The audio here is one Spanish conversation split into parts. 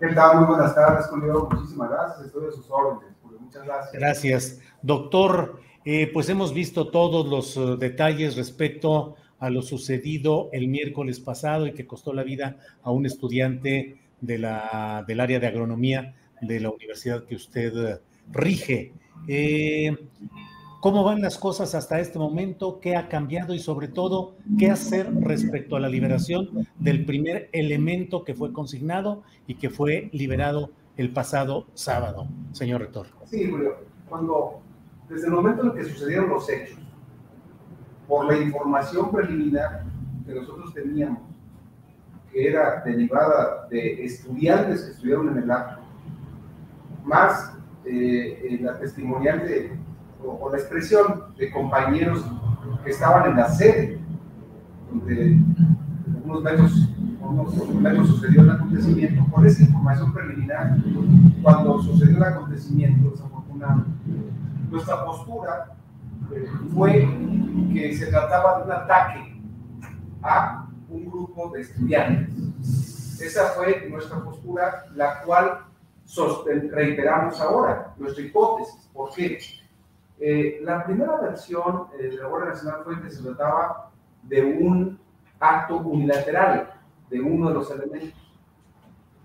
¿Qué tal? Muy buenas tardes, Julio. Muchísimas gracias. Estoy a sus órdenes, Julio. Muchas gracias. Gracias. Doctor, eh, pues hemos visto todos los eh, detalles respecto a lo sucedido el miércoles pasado y que costó la vida a un estudiante de la, del área de agronomía de la universidad que usted eh, rige. Eh, ¿Cómo van las cosas hasta este momento? ¿Qué ha cambiado y sobre todo qué hacer respecto a la liberación del primer elemento que fue consignado y que fue liberado el pasado sábado, señor rector? Sí, Julio. Cuando, desde el momento en que sucedieron los hechos, por la información preliminar que nosotros teníamos, que era derivada de estudiantes que estuvieron en el acto, más eh, eh, la testimonial de, o, o, la expresión de compañeros que estaban en la sede, donde unos metros, unos, unos metros sucedió el acontecimiento, por esa información preliminar, cuando sucedió el acontecimiento, desafortunadamente, nuestra postura eh, fue que se trataba de un ataque a un grupo de estudiantes. Esa fue nuestra postura, la cual reiteramos ahora, nuestra hipótesis. ¿Por qué? Eh, la primera versión eh, de la Guardia Nacional fue que se trataba de un acto unilateral de uno de los elementos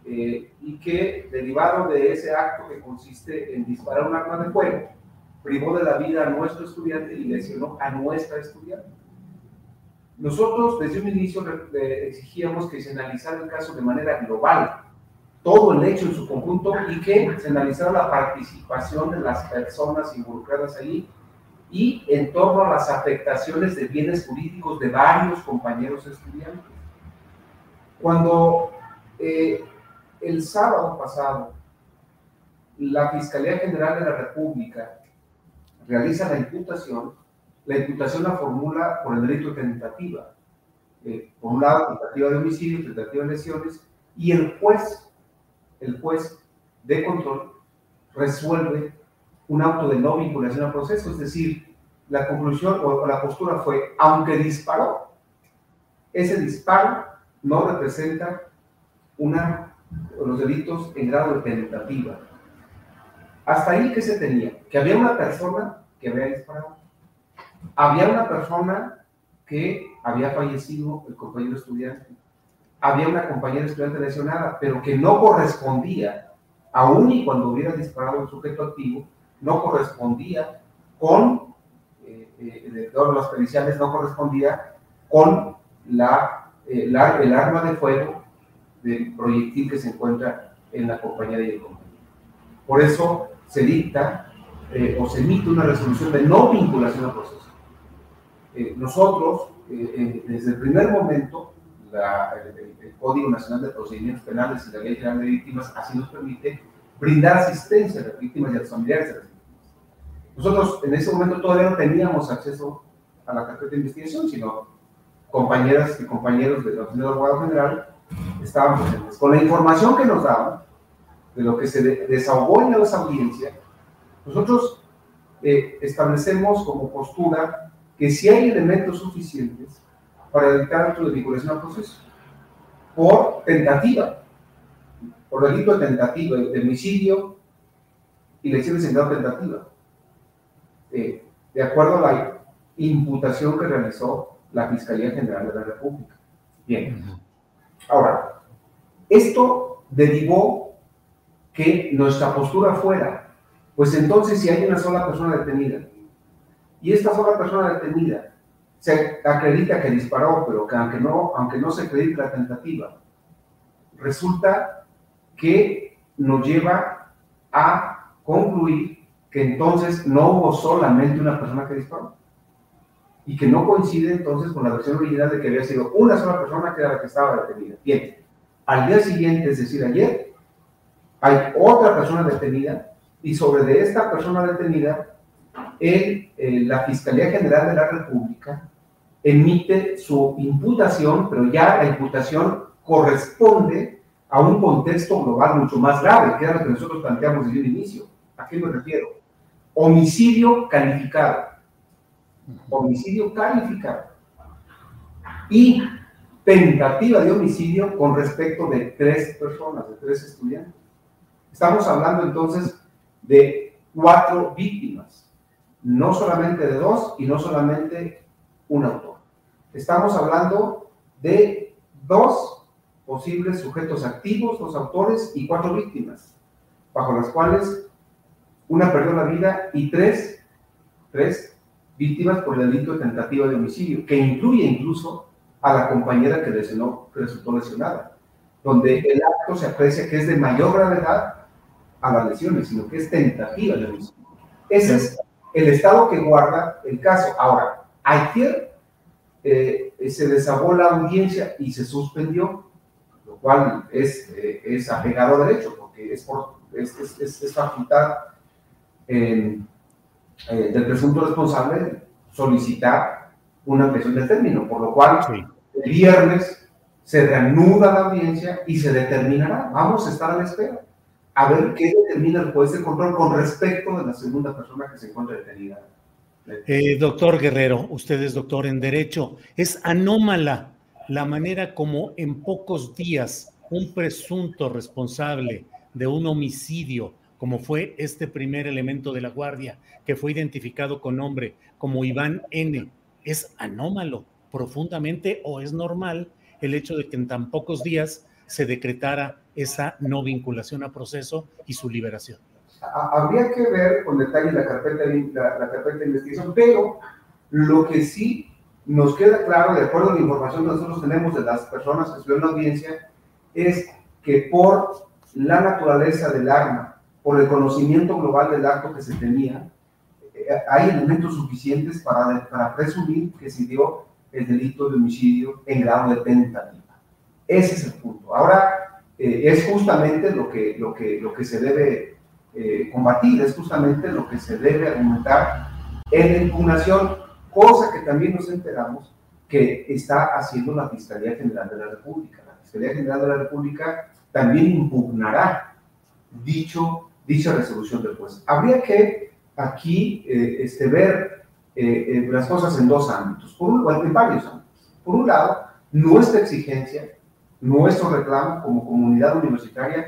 eh, y que derivado de ese acto que consiste en disparar un arma de fuego, privó de la vida a nuestro estudiante y lesionó a nuestra estudiante. Nosotros desde un inicio exigíamos que se analizara el caso de manera global, todo el hecho en su conjunto y que se analizara la participación de las personas involucradas ahí y en torno a las afectaciones de bienes jurídicos de varios compañeros estudiantes. Cuando eh, el sábado pasado la Fiscalía General de la República realiza la imputación, la imputación la formula por el delito de tentativa. Eh, por un lado, tentativa de homicidio, tentativa de lesiones, y el juez, el juez de control, resuelve un auto de no vinculación al proceso, es decir, la conclusión o la postura fue, aunque disparó, ese disparo no representa una, los delitos en grado de tentativa. Hasta ahí, ¿qué se tenía? Que había una persona que había disparado. Había una persona que había fallecido, el compañero estudiante. Había una compañera estudiante lesionada, pero que no correspondía, aún y cuando hubiera disparado el sujeto activo, no correspondía con, eh, eh, de todos los periciales, no correspondía con la, eh, la, el arma de fuego del proyectil que se encuentra en la compañera y el compañero. Por eso se dicta eh, o se emite una resolución de no vinculación al proceso. Eh, nosotros, eh, desde el primer momento, la, el, el, Código Nacional de Procedimientos Penales y la Ley General de Víctimas así nos permite brindar asistencia a las víctimas y a los familiares de las víctimas. Nosotros en ese momento todavía no teníamos acceso a la carpeta de investigación, sino compañeras y compañeros de la Oficina del Abogado General estaban presentes. Con la información que nos daban, de lo que se desahogó en esa audiencia, nosotros eh, establecemos como postura que si hay elementos suficientes para dictar acto de vinculación al proceso, por tentativa, por delito de tentativa, de homicidio y lesiones en grado tentativa. Eh, de acuerdo a la imputación que realizó la Fiscalía General de la República. Bien. Ahora, esto derivó que nuestra postura fuera, pues entonces si hay una sola persona detenida y esta sola persona detenida se acredita que disparó, pero que aunque no, aunque no se acredite la tentativa, resulta que nos lleva a concluir que entonces no hubo solamente una persona que disparó y que no coincide entonces con la versión original de que había sido una sola persona que era la que estaba detenida. Bien, al día siguiente, es decir, ayer, hay otra persona detenida y sobre de esta persona detenida, el, eh, la Fiscalía General de la República emite su imputación, pero ya la imputación corresponde a un contexto global mucho más grave, que era lo que nosotros planteamos desde el inicio. ¿A qué me refiero? Homicidio calificado. Homicidio calificado. Y tentativa de homicidio con respecto de tres personas, de tres estudiantes. Estamos hablando entonces de cuatro víctimas, no solamente de dos y no solamente un autor. Estamos hablando de dos posibles sujetos activos, dos autores y cuatro víctimas, bajo las cuales una perdió la vida y tres, tres víctimas por el delito de tentativa de homicidio, que incluye incluso a la compañera que, lesionó, que resultó lesionada, donde el acto se aprecia que es de mayor gravedad a las lesiones, sino que es tentativa de homicidio. Ese es el estado que guarda el caso. Ahora, ayer eh, se desabó la audiencia y se suspendió, lo cual es, eh, es apegado a derecho, porque es, por, es, es, es facultad eh, del presunto responsable solicitar una ampliación de término, por lo cual el viernes se reanuda la audiencia y se determinará, vamos a estar a la espera, a ver qué determina el juez de control con respecto de la segunda persona que se encuentra detenida eh, doctor Guerrero, usted es doctor en Derecho. Es anómala la manera como en pocos días un presunto responsable de un homicidio, como fue este primer elemento de la Guardia, que fue identificado con nombre como Iván N., es anómalo profundamente o es normal el hecho de que en tan pocos días se decretara esa no vinculación a proceso y su liberación habría que ver con detalle la carpeta, la, carpeta de investigación, pero lo que sí nos queda claro, de acuerdo a la información que nosotros tenemos de las personas que estuvieron en la audiencia, es que por la naturaleza del arma, por el conocimiento global del acto que se tenía, eh, hay elementos suficientes para, para presumir que se dio el delito de homicidio en grado de tentativa. Ese es el punto. Ahora, eh, es justamente lo que, lo, que, lo que se debe eh, es justamente lo que se debe argumentar en la impugnación, cosa que también nos enteramos que está haciendo la Fiscalía General de la República. La Fiscalía General de la República también impugnará dicho, dicha resolución del juez. Habría que aquí eh, este, ver eh, las cosas en dos ámbitos, por un, en varios ámbitos. Por un lado, nuestra exigencia, nuestro reclamo como comunidad universitaria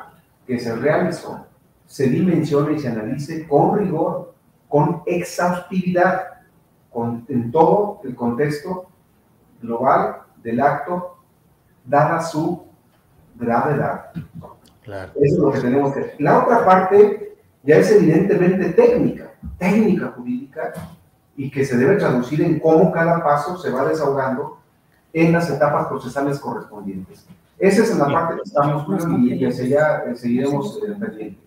que se realizó se dimensione y se analice con rigor, con exhaustividad, con, en todo el contexto global del acto, dada su gravedad. Eso es lo que tenemos que La otra parte ya es evidentemente técnica, técnica jurídica, y que se debe traducir en cómo cada paso se va desahogando en las etapas procesales correspondientes. Esa es la parte que estamos y, y ya eh, seguiremos eh, pendiente.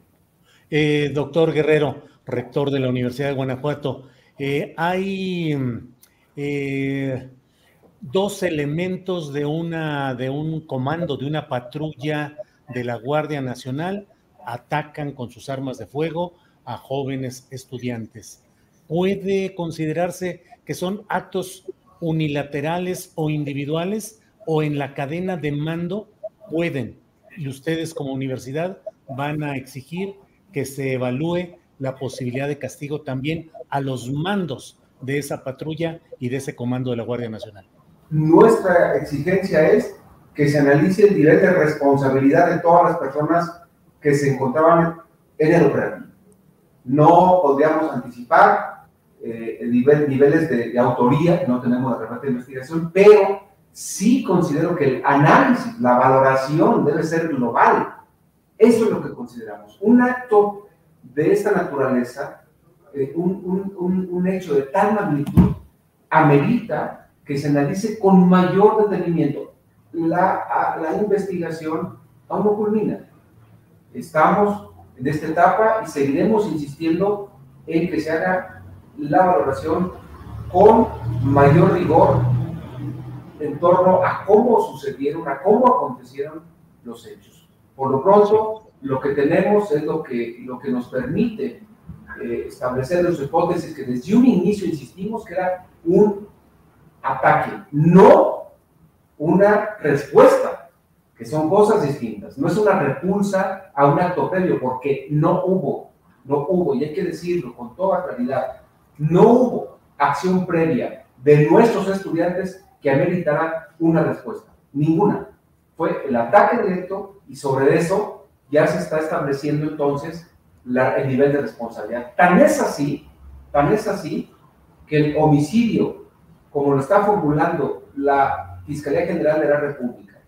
Eh, doctor Guerrero, rector de la Universidad de Guanajuato, eh, hay eh, dos elementos de, una, de un comando, de una patrulla de la Guardia Nacional, atacan con sus armas de fuego a jóvenes estudiantes. ¿Puede considerarse que son actos unilaterales o individuales o en la cadena de mando pueden? Y ustedes como universidad van a exigir que se evalúe la posibilidad de castigo también a los mandos de esa patrulla y de ese comando de la Guardia Nacional. Nuestra exigencia es que se analice el nivel de responsabilidad de todas las personas que se encontraban en el operativo. No podríamos anticipar eh, el nivel, niveles de, de, autoría, no tenemos la de investigación, pero sí considero que el análisis, la valoración debe ser global. Eso es lo que consideramos. Un acto de esta naturaleza, eh, un, un, un, hecho de tal magnitud, amerita que se analice con mayor detenimiento. La, la investigación aún no culmina. Estamos en esta etapa y seguiremos insistiendo en que se haga la valoración con mayor rigor en torno a cómo sucedieron, a cómo acontecieron los hechos. Por lo pronto, lo que tenemos es lo que, lo que nos permite eh, establecer las hipótesis que desde un inicio insistimos que era un ataque, no una respuesta, que son cosas distintas. No es una repulsa a un acto previo, porque no hubo, no hubo, y hay que decirlo con toda claridad, no hubo acción previa de nuestros estudiantes que ameritara una respuesta. Ninguna. Fue el ataque directo y sobre eso ya se está estableciendo entonces el nivel de responsabilidad. Tan es así, tan es así que el homicidio, como lo está formulando la Fiscalía General de la República,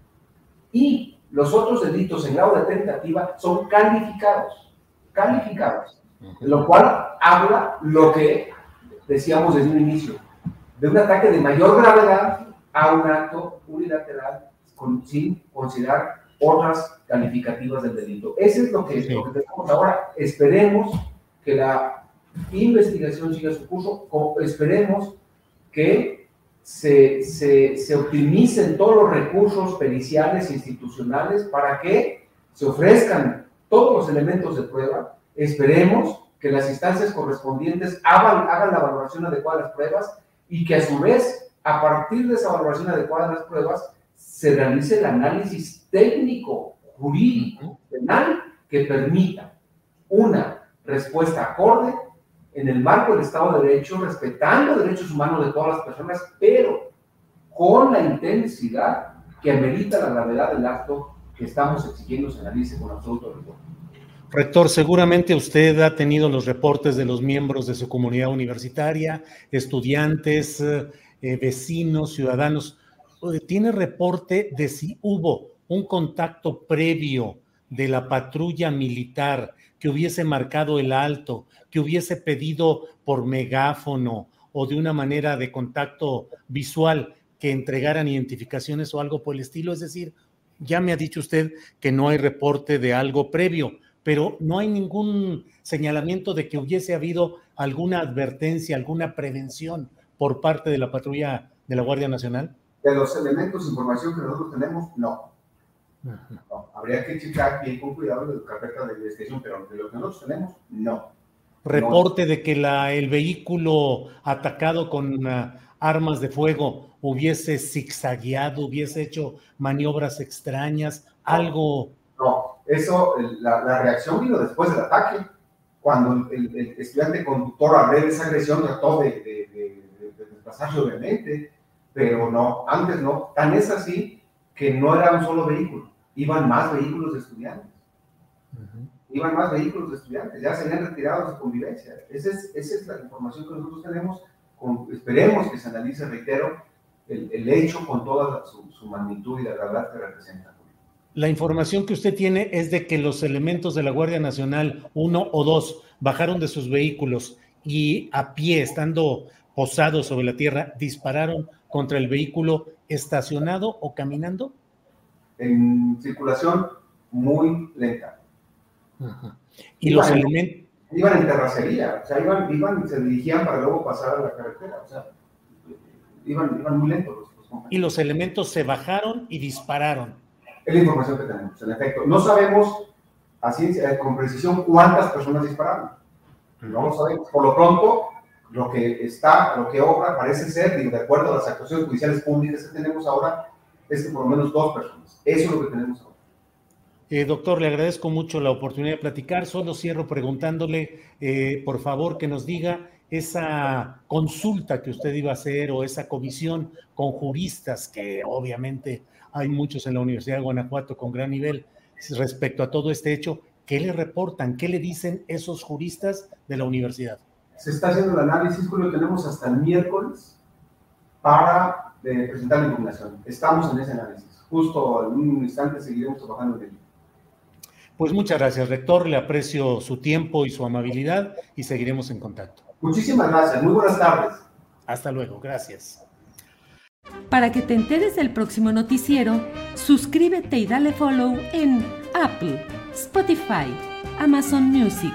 y los otros delitos en grado de tentativa son calificados, calificados, lo cual habla lo que decíamos desde un inicio, de un ataque de mayor gravedad a un acto unilateral sin considerar otras calificativas del delito. Eso es lo que, lo que tenemos ahora. Esperemos que la investigación siga su curso, esperemos que se, se, se, optimicen todos los recursos periciales e institucionales para que se ofrezcan todos los elementos de prueba. Esperemos que las instancias correspondientes hagan, hagan la valoración adecuada de las pruebas y que a su vez, a partir de esa valoración adecuada de las pruebas, se realice el análisis técnico, jurídico, penal, que permita una respuesta acorde en el marco del Estado de Derecho, respetando los derechos humanos de todas las personas, pero con la intensidad que amerita la gravedad del acto que estamos exigiendo se analice con absoluto rigor. Rector, seguramente usted ha tenido los reportes de los miembros de su comunidad universitaria, estudiantes, eh, vecinos, ciudadanos. ¿Tiene reporte de si hubo un contacto previo de la patrulla militar que hubiese marcado el alto, que hubiese pedido por megáfono o de una manera de contacto visual que entregaran identificaciones o algo por el estilo. Es decir, ya me ha dicho usted que no hay reporte de algo previo, pero no hay ningún señalamiento de que hubiese habido alguna advertencia, alguna prevención por parte de la patrulla de la Guardia Nacional. De los elementos de información que nosotros tenemos, no habría que checar bien con cuidado la carpeta de investigación, pero de lo que nosotros tenemos, no. Reporte de que la, el vehículo atacado con uh, armas de fuego hubiese zigzagueado, hubiese hecho maniobras extrañas, algo. No, eso, la, la reacción vino después del ataque, cuando el, el, estudiante conductor a ver esa agresión trató de, de, desplazarse obviamente, pero no, antes no. Tan es así que no era un solo vehículo iban más vehículos de estudiantes. iban más vehículos de estudiantes, ya se habían retirado de convivencia. Esa es, esa es la información que nosotros tenemos. Con, esperemos que se analice, reitero, el, el hecho con toda su, su, magnitud y la verdad que representa. La información que usted tiene es de que los elementos de la Guardia Nacional, uno o dos, bajaron de sus vehículos y a pie, estando posados sobre la tierra, dispararon contra el vehículo estacionado o caminando? En circulación muy lenta. Ajá. Y iban, los elementos. Iban en terracería, o sea, iban, iban se dirigían para luego pasar a la carretera, o sea, iban, iban muy lentos los, los compañeros. Y los elementos se bajaron y dispararon. Es la información que tenemos, en efecto. No sabemos a ciencia, con precisión cuántas personas dispararon. No lo sabemos. Por lo pronto, lo que está, lo que obra, parece ser, de acuerdo a las actuaciones judiciales públicas que tenemos ahora, es que por lo menos dos personas. Eso es lo que tenemos ahora. Eh, doctor, le agradezco mucho la oportunidad de platicar. Solo cierro preguntándole, eh, por favor, que nos diga esa consulta que usted iba a hacer o esa comisión con juristas, que obviamente hay muchos en la Universidad de Guanajuato con gran nivel respecto a todo este hecho. ¿Qué le reportan? ¿Qué le dicen esos juristas de la universidad? Se está haciendo el análisis, lo tenemos hasta el miércoles para eh, presentar la impugnación. Estamos en ese análisis. Justo en un instante seguiremos trabajando en ello. Pues muchas gracias, rector. Le aprecio su tiempo y su amabilidad y seguiremos en contacto. Muchísimas gracias. Muy buenas tardes. Hasta luego. Gracias. Para que te enteres del próximo noticiero, suscríbete y dale follow en Apple, Spotify, Amazon Music,